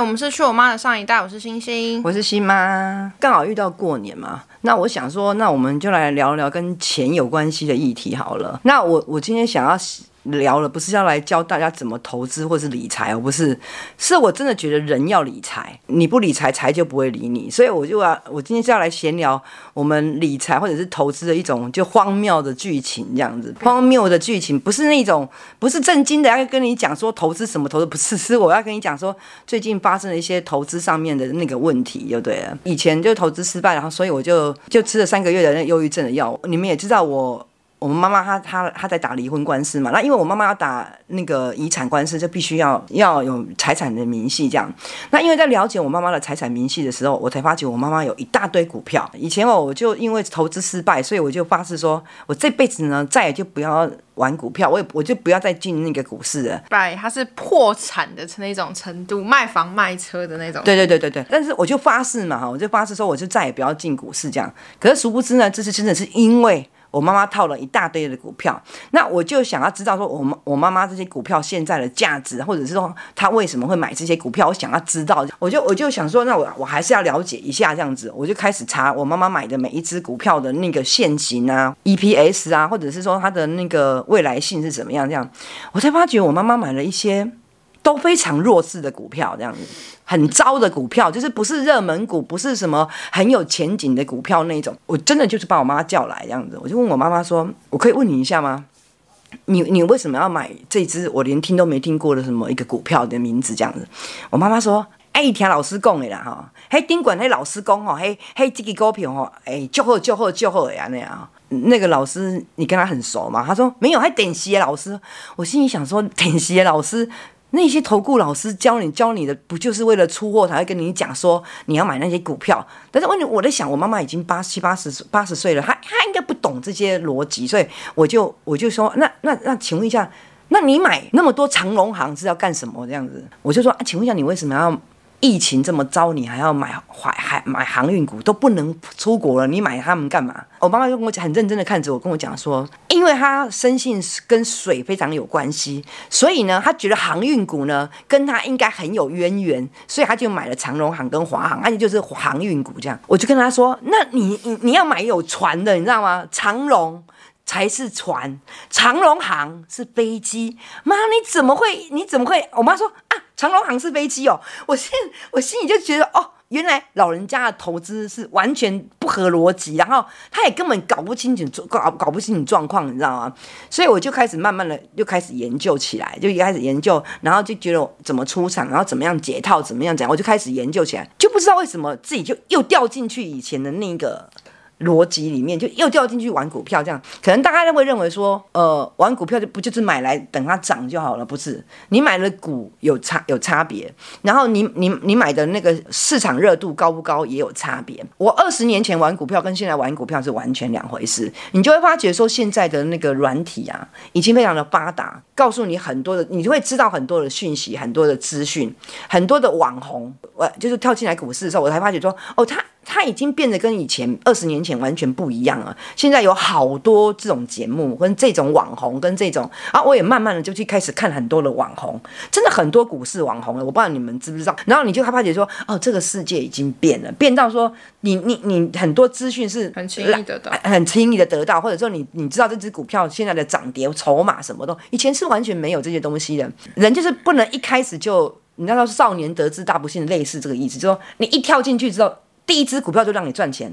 我们是去我妈的上一代，我是星星，我是新妈，刚好遇到过年嘛，那我想说，那我们就来聊聊跟钱有关系的议题好了。那我我今天想要。聊了不是要来教大家怎么投资或是理财，而不是，是我真的觉得人要理财，你不理财，财就不会理你。所以我就要，我今天是要来闲聊我们理财或者是投资的一种就荒谬的剧情这样子。荒谬的剧情不是那种不是正经的，要跟你讲说投资什么投资，不是，是我要跟你讲说最近发生了一些投资上面的那个问题，就对了。以前就投资失败，然后所以我就就吃了三个月的那忧郁症的药。你们也知道我。我们妈妈她她她在打离婚官司嘛，那因为我妈妈要打那个遗产官司，就必须要要有财产的明细这样。那因为在了解我妈妈的财产明细的时候，我才发觉我妈妈有一大堆股票。以前哦，我就因为投资失败，所以我就发誓说，我这辈子呢再也就不要玩股票，我也我就不要再进那个股市了。对，他是破产的那种程度，卖房卖车的那种。对对对对对。但是我就发誓嘛哈，我就发誓说，我就再也不要进股市这样。可是殊不知呢，这是真的是因为。我妈妈套了一大堆的股票，那我就想要知道说，我妈我妈妈这些股票现在的价值，或者是说她为什么会买这些股票，我想要知道，我就我就想说，那我我还是要了解一下这样子，我就开始查我妈妈买的每一只股票的那个现行啊、EPS 啊，或者是说它的那个未来性是怎么样，这样。我才发觉我妈妈买了一些都非常弱势的股票，这样子。很糟的股票，就是不是热门股，不是什么很有前景的股票那种。我真的就是把我妈叫来这样子，我就问我妈妈说：“我可以问你一下吗？你你为什么要买这支我连听都没听过的什么一个股票的名字这样子？”我妈妈说：“哎，听老师讲的啦哈，嘿，宾馆那老师讲吼，嘿嘿，这个股票吼，哎，就好就好就好呀那样。那个老师你跟他很熟吗？他说没有，还点习老师。我心里想说，点习老师。”那些投顾老师教你教你的，不就是为了出货才会跟你讲说你要买那些股票？但是问题我在想，我妈妈已经八七八十八十岁了，她她应该不懂这些逻辑，所以我就我就说，那那那，请问一下，那你买那么多长龙行是要干什么？这样子，我就说啊，请问一下，你为什么要？疫情这么糟，你还要买海海买航运股，都不能出国了，你买他们干嘛？我妈妈就跟我讲，很认真的看着我，跟我讲说，因为她深信跟水非常有关系，所以呢，她觉得航运股呢跟她应该很有渊源，所以她就买了长荣航跟华航，而且就是航运股这样。我就跟她说，那你你你要买有船的，你知道吗？长荣。才是船，长荣航是飞机。妈，你怎么会？你怎么会？我妈说，长荣航是飞机哦。我心我心里就觉得哦，原来老人家的投资是完全不合逻辑，然后他也根本搞不清楚搞搞不清楚状况，你知道吗？所以我就开始慢慢的就开始研究起来，就一开始研究，然后就觉得怎么出场，然后怎么样解套，怎么样讲，我就开始研究起来，就不知道为什么自己就又掉进去以前的那个。逻辑里面就又掉进去玩股票，这样可能大家都会认为说，呃，玩股票就不就是买来等它涨就好了？不是，你买的股有差有差别，然后你你你买的那个市场热度高不高也有差别。我二十年前玩股票跟现在玩股票是完全两回事，你就会发觉说，现在的那个软体啊，已经非常的发达，告诉你很多的，你就会知道很多的讯息，很多的资讯，很多的网红，我就是跳进来股市的时候，我才发觉说，哦，他。它已经变得跟以前二十年前完全不一样了。现在有好多这种节目，跟这种网红，跟这种啊，我也慢慢的就去开始看很多的网红，真的很多股市网红了。我不知道你们知不知道。然后你就害怕觉得说，哦，这个世界已经变了，变到说你你你很多资讯是很轻易得到，很轻易的得到，或者说你你知道这只股票现在的涨跌筹码什么都，以前是完全没有这些东西的。人就是不能一开始就，你知道少年得志大不幸，类似这个意思，就是说你一跳进去之后。第一支股票就让你赚钱，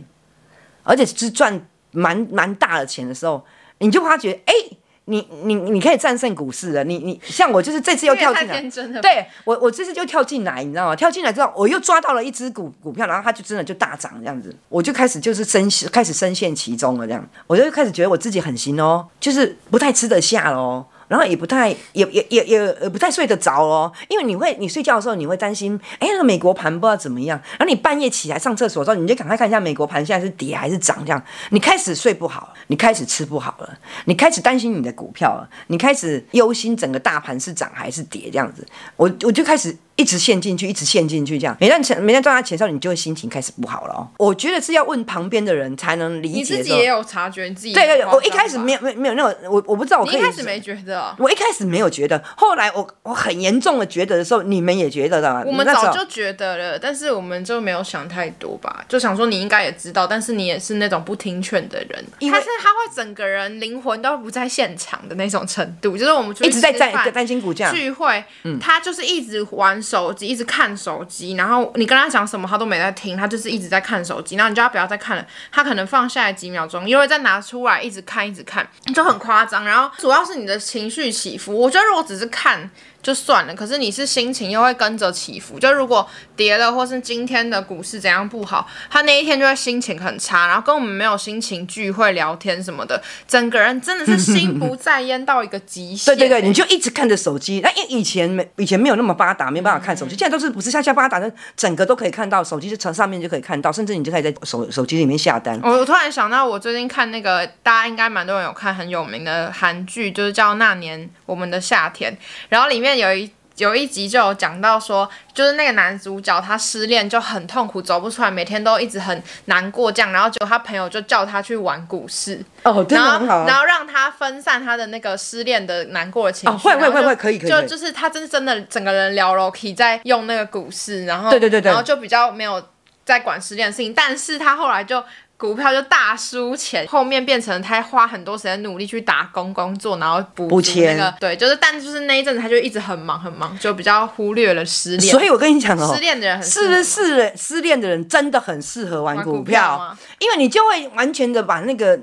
而且是赚蛮蛮大的钱的时候，你就发觉，哎、欸，你你你可以战胜股市了。你你像我就是这次又跳进来，对我我这次就跳进来，你知道吗？跳进来之后，我又抓到了一只股股票，然后它就真的就大涨这样子，我就开始就是深开始深陷其中了，这样我就开始觉得我自己很行哦，就是不太吃得下喽。然后也不太，也也也也不太睡得着哦，因为你会，你睡觉的时候你会担心，哎，那个美国盘不知道怎么样。然后你半夜起来上厕所的时候，你就赶快看一下美国盘现在是跌还是涨，这样你开始睡不好，你开始吃不好了，你开始担心你的股票了，你开始忧心整个大盘是涨还是跌这样子。我我就开始一直陷进去，一直陷进去，这样每段钱每段赚到钱的时候，你就会心情开始不好了哦。我觉得是要问旁边的人才能理解。你自己也有察觉，你自己对对对，我一开始没有没没有那种，我我不知道我可以。你一开始没觉得、哦？我一开始没有觉得，后来我我很严重的觉得的时候，你们也觉得的。我们早就觉得了，但是我们就没有想太多吧，就想说你应该也知道，但是你也是那种不听劝的人。他是他会整个人灵魂都不在现场的那种程度，就是我们一直在在担心股价聚会，嗯、他就是一直玩手机，一直看。手机，然后你跟他讲什么，他都没在听，他就是一直在看手机。然后你叫他不要再看了，他可能放下来几秒钟，又会再拿出来一直看，一直看，就很夸张。然后主要是你的情绪起伏，我觉得如果只是看。就算了，可是你是心情又会跟着起伏。就如果跌了，或是今天的股市怎样不好，他那一天就会心情很差，然后跟我们没有心情聚会聊天什么的，整个人真的是心不在焉到一个极限。对对对，你就一直看着手机。那因为以前没以前没有那么发达，没办法看手机。现在都是不是下下发达的，整个都可以看到，手机就从上面就可以看到，甚至你就可以在手手机里面下单。我我突然想到，我最近看那个大家应该蛮多人有看很有名的韩剧，就是叫《那年我们的夏天》，然后里面有一。有一集就有讲到说，就是那个男主角他失恋就很痛苦，走不出来，每天都一直很难过这样，然后结果他朋友就叫他去玩股市，哦，真的很好啊，然后然后让他分散他的那个失恋的难过的情绪，哦，会会会会可以可以，就就是他真真的整个人聊了，可以在用那个股市，然后对对对对，然后就比较没有在管失恋的事情，但是他后来就。股票就大输钱，后面变成他花很多时间努力去打工工作，然后补补钱。那个对，就是但就是那一阵子他就一直很忙很忙，就比较忽略了失恋。所以我跟你讲哦，失恋的人很是是失恋的人真的很适合玩股票，股票因为你就会完全的把那个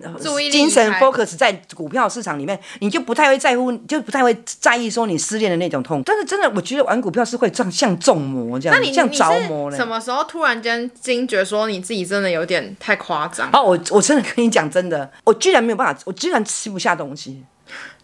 精神 focus 在股票市场里面，你就不太会在乎，就不太会在意说你失恋的那种痛。但是真的，我觉得玩股票是会像像中魔这样，那你像着魔了。什么时候突然间惊觉说你自己真的有点太夸张？哦，我我真的跟你讲真的，我居然没有办法，我居然吃不下东西。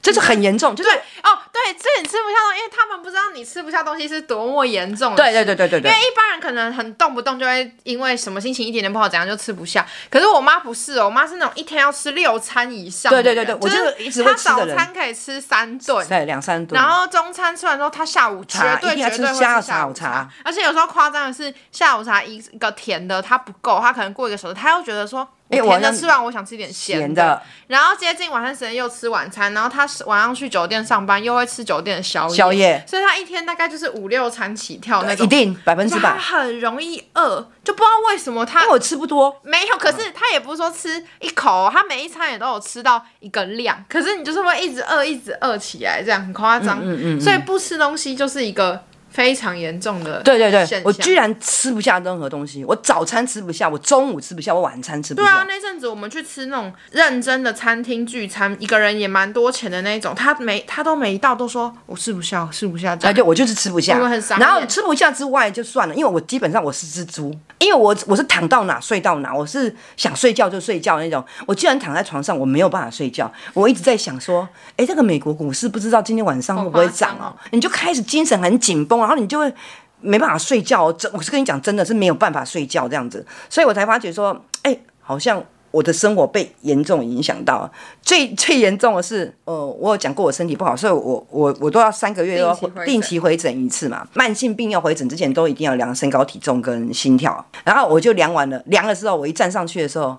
这是很严重，就是哦，对，这你吃不下东西，因为他们不知道你吃不下东西是多么严重的。对对对对对对。因为一般人可能很动不动就会因为什么心情一点点不好，怎样就吃不下。可是我妈不是哦，我妈是那种一天要吃六餐以上。对对对对，我就一直会吃的人。她早餐可以吃三顿，对，两三顿。然后中餐吃完之后，她下午绝对绝对会吃下午茶。而且有时候夸张的是，下午茶一个甜的她不够，她可能过一个小时，她又觉得说。甜的吃完，我想吃点咸的。然后接近晚餐时间又吃晚餐，然后他晚上去酒店上班，又会吃酒店的宵夜。宵夜。所以他一天大概就是五六餐起跳那种。一定百分之百。他很容易饿，就不知道为什么他。因为我吃不多。没有，可是他也不是说吃一口，他每一餐也都有吃到一个量。可是你就是会一直饿，一直饿起来，这样很夸张。嗯嗯嗯。所以不吃东西就是一个。非常严重的，对对对，我居然吃不下任何东西。我早餐吃不下，我中午吃不下，我晚餐吃不下。对啊，那阵子我们去吃那种认真的餐厅聚餐，一个人也蛮多钱的那种，他每他都每一道都说我吃不下，吃不下。哎，对，我就是吃不下。然后吃不下之外就算了，因为我基本上我是只猪，因为我我是躺到哪睡到哪，我是想睡觉就睡觉那种。我居然躺在床上，我没有办法睡觉，我一直在想说，哎，这个美国股市不知道今天晚上会不会涨哦？你就开始精神很紧绷。然后你就会没办法睡觉，真我是跟你讲，真的是没有办法睡觉这样子，所以我才发觉说，哎、欸，好像我的生活被严重影响到。最最严重的是，呃，我有讲过我身体不好，所以我我我都要三个月要定期回诊一次嘛。慢性病要回诊之前，都一定要量身高体重跟心跳。然后我就量完了，量的时候，我一站上去的时候，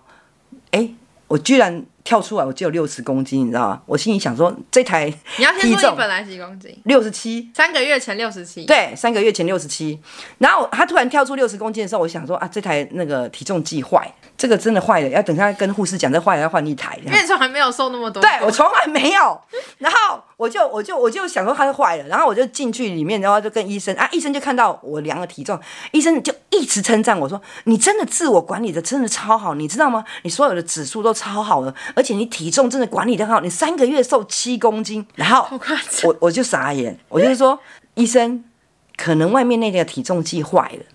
哎、欸，我居然。跳出来，我只有六十公斤，你知道吗？我心里想说，这台你要先说你本来几公斤？六十七，三个月前六十七。对，三个月前六十七。然后他突然跳出六十公斤的时候，我想说啊，这台那个体重计坏，这个真的坏了，要等他跟护士讲，这坏了要换一台。因为你从来没有瘦那么多。对，我从来没有。然后我就我就我就想说它是坏了，然后我就进去里面，然后就跟医生啊，医生就看到我量了体重，医生就一直称赞我说，你真的自我管理的真的超好，你知道吗？你所有的指数都超好的，而且你体重真。的管理得好，你三个月瘦七公斤，然后我我就傻眼，我就是说，医生，可能外面那个体重计坏了，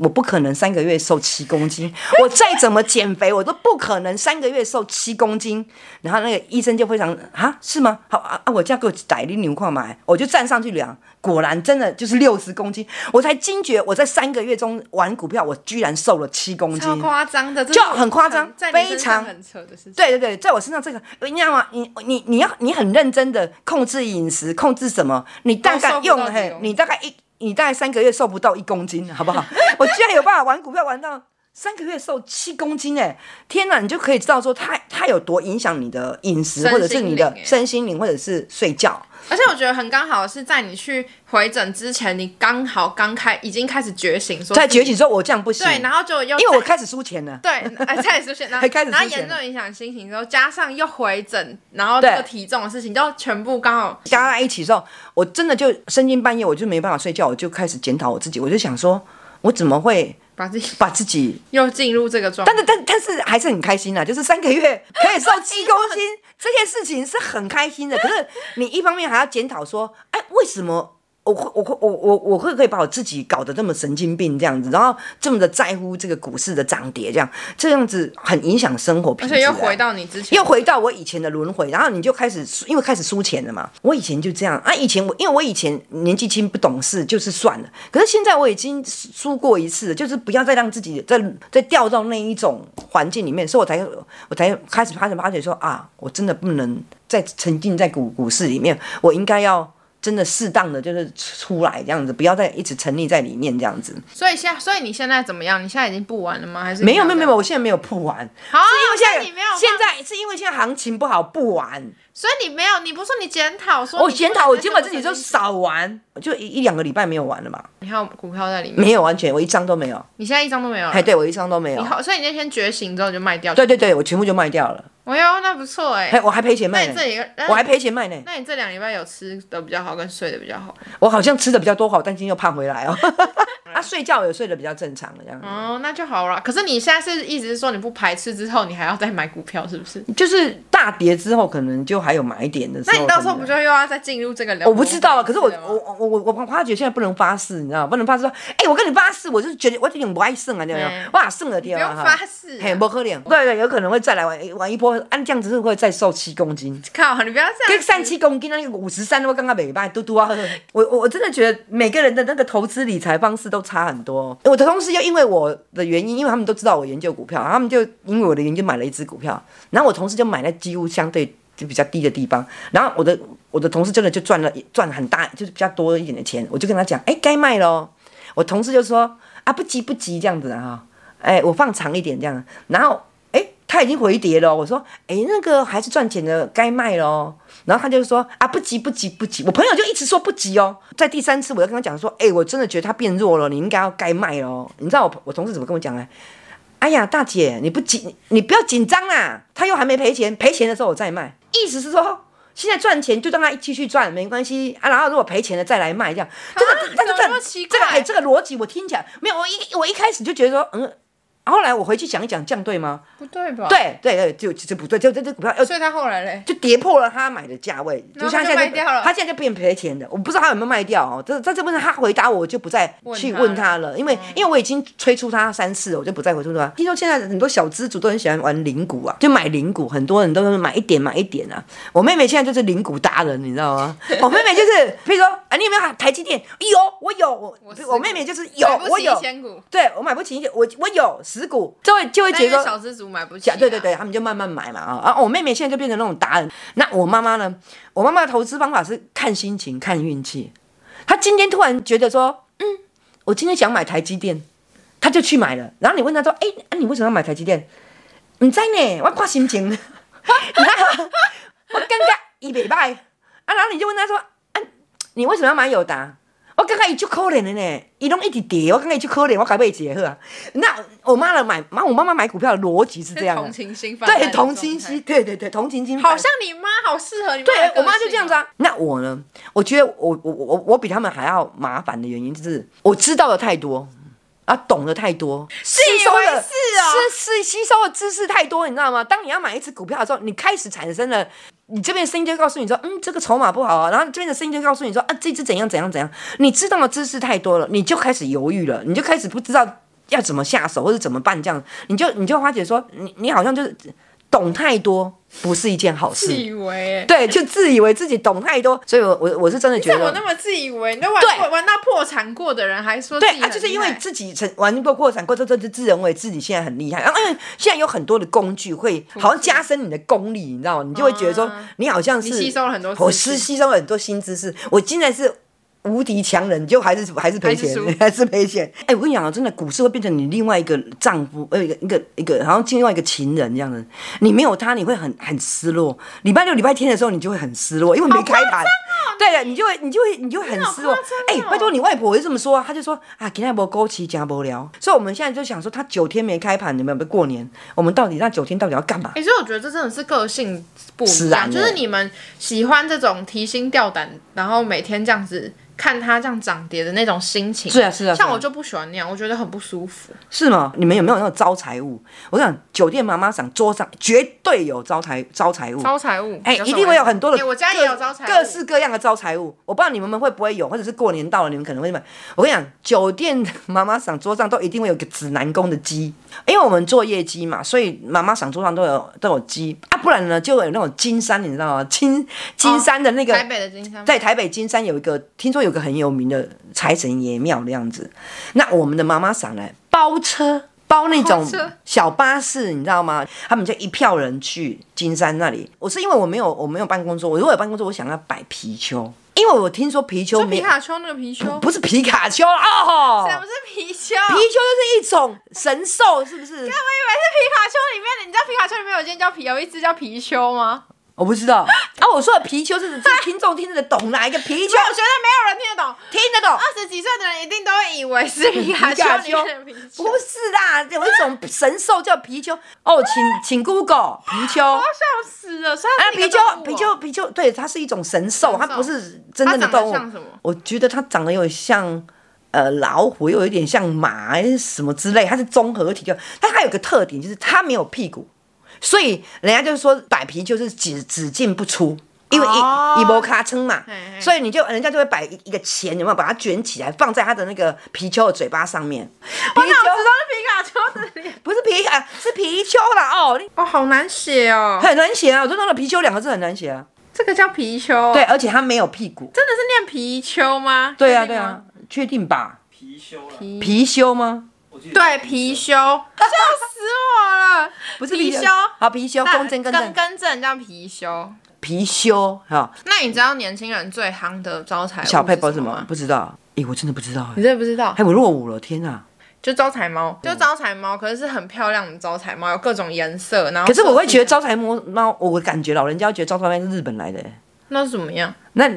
我不可能三个月瘦七公斤，我再怎么减肥，我都不可能三个月瘦七公斤。然后那个医生就非常啊，是吗？好啊啊，我叫给我打一粒牛矿买，我就站上去量。果然真的就是六十公斤，我才惊觉我在三个月中玩股票，我居然瘦了七公斤，超夸张的，就很夸张，非常很扯的事情。对对对，在我身上这个，你知道吗？你你你要你很认真的控制饮食，控制什么？你大概用嘿，你大概一你大概三个月瘦不到一公斤，好不好？我居然有办法玩股票玩到。三个月瘦七公斤哎！天哪，你就可以知道说它它有多影响你的饮食，或者是你的身心灵，或者是睡觉。而且我觉得很刚好是在你去回诊之前，你刚好刚开已经开始觉醒，说在觉醒说我这样不行。对，然后就又因为我开始输钱了。对，哎，开始输钱，然后 开始，然后严重影响心情之后，加上又回诊，然后这个体重的事情，就全部刚好加在一起之后，我真的就深更半夜，我就没办法睡觉，我就开始检讨我自己，我就想说，我怎么会？把自己把自己 又进入这个状态，但是但但是还是很开心啊！就是三个月可以瘦七 公斤，这件事情是很开心的。可是你一方面还要检讨说，哎，为什么？我会，我会，我我我会可以把我自己搞得这么神经病这样子，然后这么的在乎这个股市的涨跌，这样这样子很影响生活品质。而且又回到你之前，又回到我以前的轮回，然后你就开始因为开始输钱了嘛。我以前就这样啊，以前我因为我以前年纪轻不懂事，就是算了。可是现在我已经输过一次了，就是不要再让自己再再掉到那一种环境里面，所以我才我才开始发现发觉说啊，我真的不能再沉浸在股股市里面，我应该要。真的适当的就是出来这样子，不要再一直沉溺在里面这样子。所以现在，所以你现在怎么样？你现在已经不玩了吗？还是没有没有没有，我现在没有不玩。好，是因为现在你没有现在是因为现在行情不好不玩。所以你没有，你不是说你检讨说？我检讨，我基本自己就少玩，就一一两个礼拜没有玩了嘛。你还有股票在里面？没有，完全我一张都没有。你现在一张都没有？哎，对我一张都没有。好所以你那天觉醒之后就卖掉？对对对，我全部就卖掉了。哎呦，那不错哎！我还赔钱卖呢。我还赔钱卖呢。那你这两礼拜有吃的比较好，跟睡的比较好？我好像吃的比较多，好但今天又胖回来哦。啊，睡觉也睡得比较正常的这样。哦，那就好了。可是你现在是一直是说你不排斥之后，你还要再买股票，是不是？就是大跌之后，可能就还有买点的时候。那你到时候不就又要再进入这个？我不知道啊。可是我我我我我发觉现在不能发誓，你知道吗？不能发誓说，哎，我跟你发誓，我就是觉得我有点不爱胜啊，这样。哇，胜了天啊！不用发誓。嘿，不可能。对对，有可能会再来玩玩一波，按这样子是会。再瘦七公斤，靠！你不要这样。跟三七公斤那个五十三，我刚刚没办嘟嘟啊。我我真的觉得每个人的那个投资理财方式都差很多。我的同事又因为我的原因，因为他们都知道我研究股票，他们就因为我的原因买了一只股票，然后我同事就买了几乎相对就比较低的地方，然后我的我的同事真的就赚了赚很大，就是比较多一点的钱。我就跟他讲，哎、该卖喽。我同事就说啊，不急不急这样子啊，哎、我放长一点这样，然后。他已经回跌了，我说，哎，那个还是赚钱的，该卖喽。然后他就说，啊，不急不急不急。我朋友就一直说不急哦。在第三次，我要跟他讲说，哎，我真的觉得他变弱了，你应该要该卖喽。你知道我我同事怎么跟我讲呢？哎呀，大姐，你不紧，你不要紧张啦。他又还没赔钱，赔钱的时候我再卖。意思是说，现在赚钱就让他继续赚，没关系啊。然后如果赔钱了再来卖，这样。这个，但是这这个哎，这个逻辑我听起来没有。我一我一开始就觉得说，嗯。后来我回去想一讲，这样对吗？不对吧？对对对，就就不对，就这这股票，所以他后来嘞，就跌破了他买的价位，就像现在卖掉了，他现在就变赔钱的。我不知道他有没有卖掉哦。这这这不是他回答我，我就不再去问他了，因为因为我已经催促他三次了，我就不再回复他。听说现在很多小资主都很喜欢玩零股啊，就买零股，很多人都是买一点买一点啊。我妹妹现在就是零股达人，你知道吗？我妹妹就是，譬如说啊，你有没有台积电？有，我有。我我妹妹就是有，我有。对，我买不起一千，我我有十股，就会就会觉得小资族买不起，对对对，他们就慢慢买嘛啊！啊，我妹妹现在就变成那种达人。那我妈妈呢？我妈妈的投资方法是看心情、看运气。她今天突然觉得说，嗯，我今天想买台积电，她就去买了。然后你问她说，哎，啊，你为什么要买台积电？唔知呢，我看心情。你看，我感觉一百块啊，然后你就问她说，啊，你为什么要买友达？我刚刚一就可怜的呢，伊拢一直跌，我刚刚一就可怜，我该买几个？那我妈的买，妈我妈妈买股票的逻辑是这样的，同情心，对同情心，对对对同情心，好像你妈好适合你。对我妈就这样子啊。那我呢？我觉得我我我我比他们还要麻烦的原因就是我知道的太多啊，懂得太多，吸收的是是吸收的知识太多，你知道吗？当你要买一只股票的时候，你开始产生了。你这边声音就告诉你说，嗯，这个筹码不好啊。然后这边的声音就告诉你说，啊，这只怎样怎样怎样。你知道的知识太多了，你就开始犹豫了，你就开始不知道要怎么下手或者怎么办这样。你就你就花姐说，你你好像就是懂太多。不是一件好事。自以为，对，就自以为自己懂太多，所以我我我是真的觉得，我那么自以为，你都玩过玩到破产过的人还说，对啊，就是因为自己曾玩过破产过，这这自认为自己现在很厉害。然后因为现在有很多的工具会好像加深你的功力，你知道吗？你就会觉得说，你好像是吸收了很多，我是吸收了很多新知识。我现在是无敌强人，就还是还是赔钱，还是赔钱。哎、欸，我跟你讲啊，真的股市会变成你另外一个丈夫，呃，一个一个一个，好像另外一个情人这样子。你没有他，你会很很失落。礼拜六、礼拜天的时候，你就会很失落，因为没开盘。对的，你就会你就会你就很失落。哎、欸，拜托你外婆就这么说、啊，他就说啊，今天无枸杞，真无聊。所以我们现在就想说，他九天没开盘，你们有没有过年？我们到底那九天到底要干嘛？其实、欸、我觉得这真的是个性不一样，就是你们喜欢这种提心吊胆，然后每天这样子。看它这样涨跌的那种心情，是啊是啊，像我就不喜欢那样，我觉得很不舒服。是吗？你们有没有那种招财物？我想酒店妈妈桑桌上绝对有招财招财物，招财物，哎、欸，一定会有很多的。欸、我家也有招财，各式各样的招财物。我不知道你们会不会有，或者是过年到了，你们可能会买。我跟你讲，酒店妈妈桑桌上都一定会有个指南宫的鸡，因为我们做业绩嘛，所以妈妈桑桌上都有都有鸡啊。不然呢，就有那种金山，你知道吗？金金山的那个、哦、台北的金山，在台北金山有一个，听说有个很有名的。财神爷庙的样子，那我们的妈妈桑呢？包车包那种小巴士，你知道吗？他们就一票人去金山那里。我是因为我没有我没有办公桌，我如果有办公桌，我想要摆皮丘，因为我听说貔貅皮卡丘那个皮丘不是皮卡丘哦，什么是皮丘？皮丘就是一种神兽，是不是？我以为是皮卡丘里面的，你知道皮卡丘里面有一件叫皮，有一只叫貔貅吗？我不知道 啊！我说的貔貅是指听众听得懂哪一个貔貅？我觉得没有人听得懂，听得懂。二十几岁的人一定都会以为是皮卡丘。不是啦，有一种神兽叫貔貅。哦，请 请 Google 貔貅。我要笑死了！啊，貔貅，貔貅，貔貅，对，它是一种神兽，它不是真正的动物。我觉得它长得有点像呃老虎，又有一点像马，什么之类。它是综合体，就它还有个特点，就是它没有屁股。所以人家就是说摆皮就是只只进不出，因为一一波咔称嘛，嘿嘿，所以你就人家就会摆一一个钱，有没有把它卷起来放在他的那个貔貅的嘴巴上面？我哪知道是皮卡丘的脸？不是皮卡，是貔貅啦哦哦，好难写哦，很难写啊！我就弄了貔貅两个字很难写啊。这个叫貔貅，对，而且它没有屁股，真的是念貔貅吗？对啊对啊，确定吧？貔貅了，貔貅吗？对，貔貅，笑死我了！不是貔貅，好貔貅，公正更正，更正叫貔貅，貔貅哈。那你知道年轻人最夯的招财小配包什么？不知道，哎，我真的不知道，你真的不知道？哎，我落伍了，天哪！就招财猫，就招财猫，可是是很漂亮的招财猫，有各种颜色，然后。可是我会觉得招财猫猫，我感觉老人家觉得招财猫是日本来的，那是怎么样？那。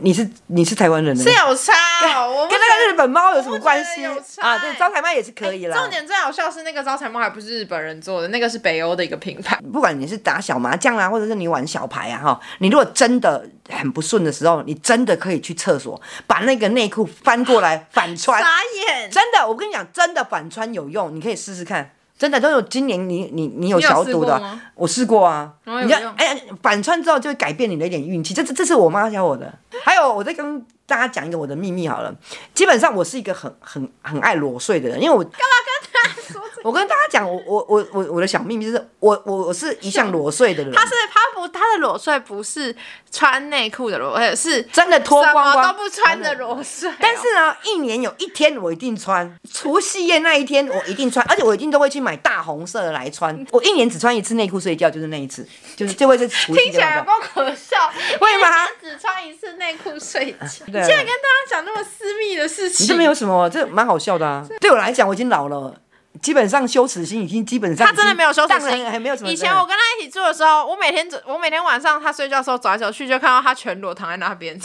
你是你是台湾人，是有差哦，跟那个日本猫有什么关系啊？对，招财猫也是可以啦。重点最好笑是那个招财猫还不是日本人做的，那个是北欧的一个品牌。不管你是打小麻将啊，或者是你玩小牌啊，哈，你如果真的很不顺的时候，你真的可以去厕所把那个内裤翻过来反穿。傻眼！真的，我跟你讲，真的反穿有用，你可以试试看。真的都有，今年你你你有小赌的，试我试过啊。哦、你看，哎呀，反穿之后就会改变你的一点运气，这这这是我妈教我的。还有，我再跟大家讲一个我的秘密好了。基本上我是一个很很很爱裸睡的人，因为我。干嘛我跟大家讲，我我我我我的小秘密就是，我我我是一向裸睡的人。他是他不他的裸睡不是穿内裤的裸睡，是真的脱光光都不穿的裸睡。但是呢，一年有一天我一定穿，除夕夜那一天我一定穿，而且我一定都会去买大红色的来穿。我一年只穿一次内裤睡觉，就是那一次，就是就会是除夕。听起来有够可笑，为什么只穿一次内裤睡觉？你现在跟大家讲那么私密的事情，这没有什么，这蛮好笑的啊。对我来讲，我已经老了。基本上羞耻心已经基本上，他真的没有羞耻心，还没有什么。以前我跟他一起住的时候，我每天我每天晚上他睡觉的时候走来走去，就看到他全裸躺在那边，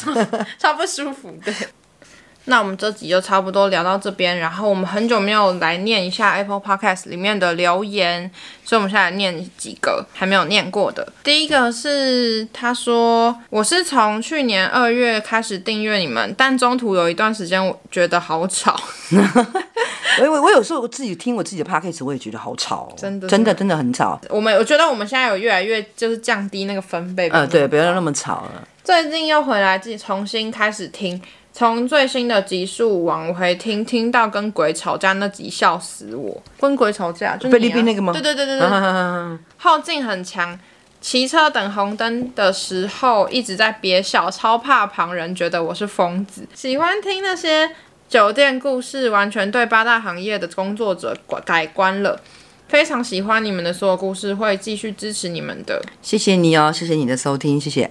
超 不舒服的。那我们这集就差不多聊到这边，然后我们很久没有来念一下 Apple Podcast 里面的留言，所以我们现在念几个还没有念过的。第一个是他说，我是从去年二月开始订阅你们，但中途有一段时间我觉得好吵。我我我有时候我自己听我自己的 Podcast，我也觉得好吵，真的真的真的很吵。我们我觉得我们现在有越来越就是降低那个分贝，嗯，对，不要那么吵了。最近又回来自己重新开始听。从最新的集数往回听，听到跟鬼吵架那集，笑死我！跟鬼吵架，就、啊、菲律宾那个吗？对对对对对。后劲很强，骑车等红灯的时候一直在憋笑，超怕旁人觉得我是疯子。喜欢听那些酒店故事，完全对八大行业的工作者改观了。非常喜欢你们的所有故事，会继续支持你们的。谢谢你哦，谢谢你的收听，谢谢。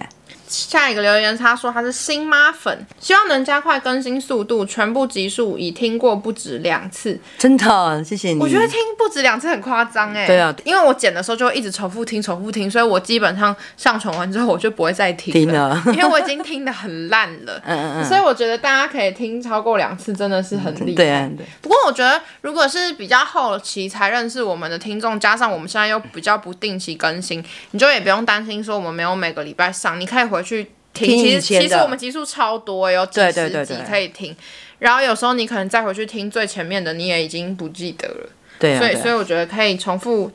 下一个留言，他说他是新妈粉，希望能加快更新速度，全部集数已听过不止两次。真的，谢谢你。我觉得听不止两次很夸张哎。对啊，因为我剪的时候就会一直重复听、重复听，所以我基本上上传完之后我就不会再听了，听了 因为我已经听得很烂了。嗯嗯嗯。所以我觉得大家可以听超过两次，真的是很厉害。对啊，对。不过我觉得，如果是比较后期才认识我们的听众，加上我们现在又比较不定期更新，你就也不用担心说我们没有每个礼拜上，你可以回去听。听其实其实我们集数超多，有几十集可以听。然后有时候你可能再回去听最前面的，你也已经不记得了。对啊。所以所以我觉得可以重复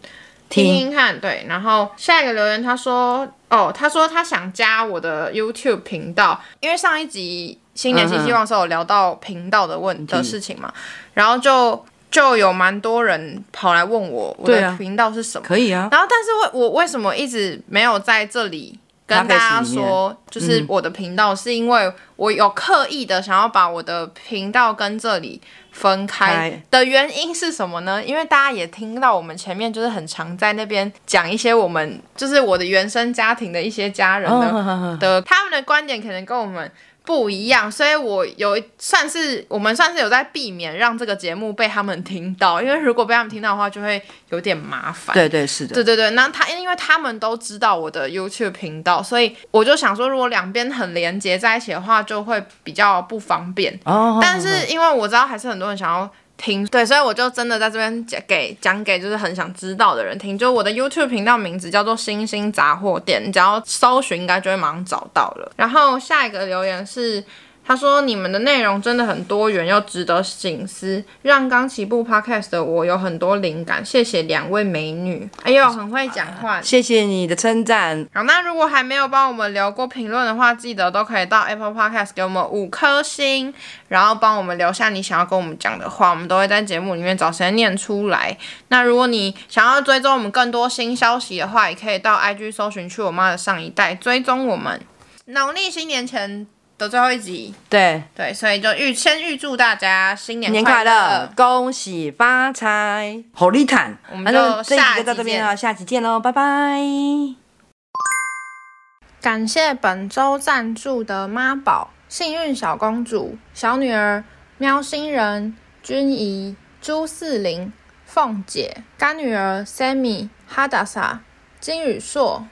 听听看。对。然后下一个留言他说，哦，他说他想加我的 YouTube 频道，因为上一集新年新希望的时候有聊到频道的问的事情嘛，然后就。就有蛮多人跑来问我，我的频道是什么？可以啊。然后，但是为我为什么一直没有在这里跟大家说，就是我的频道，是因为我有刻意的想要把我的频道跟这里分开的原因是什么呢？因为大家也听到我们前面就是很常在那边讲一些我们就是我的原生家庭的一些家人的的他们的观点，可能跟我们。不一样，所以我有算是我们算是有在避免让这个节目被他们听到，因为如果被他们听到的话，就会有点麻烦。对对是的，对对对。那他因为他们都知道我的 YouTube 频道，所以我就想说，如果两边很连接在一起的话，就会比较不方便。哦。但是因为我知道还是很多人想要。听对，所以我就真的在这边讲给讲给就是很想知道的人听。就我的 YouTube 频道名字叫做“星星杂货店”，你只要搜寻应该就会马上找到了。然后下一个留言是。他说：“你们的内容真的很多元又值得醒思，让刚起步 Podcast 的我有很多灵感。谢谢两位美女，哎呦，很会讲话。谢谢你的称赞。好，那如果还没有帮我们留过评论的话，记得都可以到 Apple Podcast 给我们五颗星，然后帮我们留下你想要跟我们讲的话，我们都会在节目里面找时间念出来。那如果你想要追踪我们更多新消息的话，也可以到 IG 搜寻去我妈的上一代追踪我们。农历新年前。”的最后一集，对对，所以就预先预祝大家新年快乐，恭喜发财，好利坦。我们就下集就到这边了，下集见喽，拜拜。感谢本周赞助的妈宝、幸运小公主、小女儿、喵星人、君怡、朱四零、凤姐、干女儿 Sammy、哈达莎、金宇硕。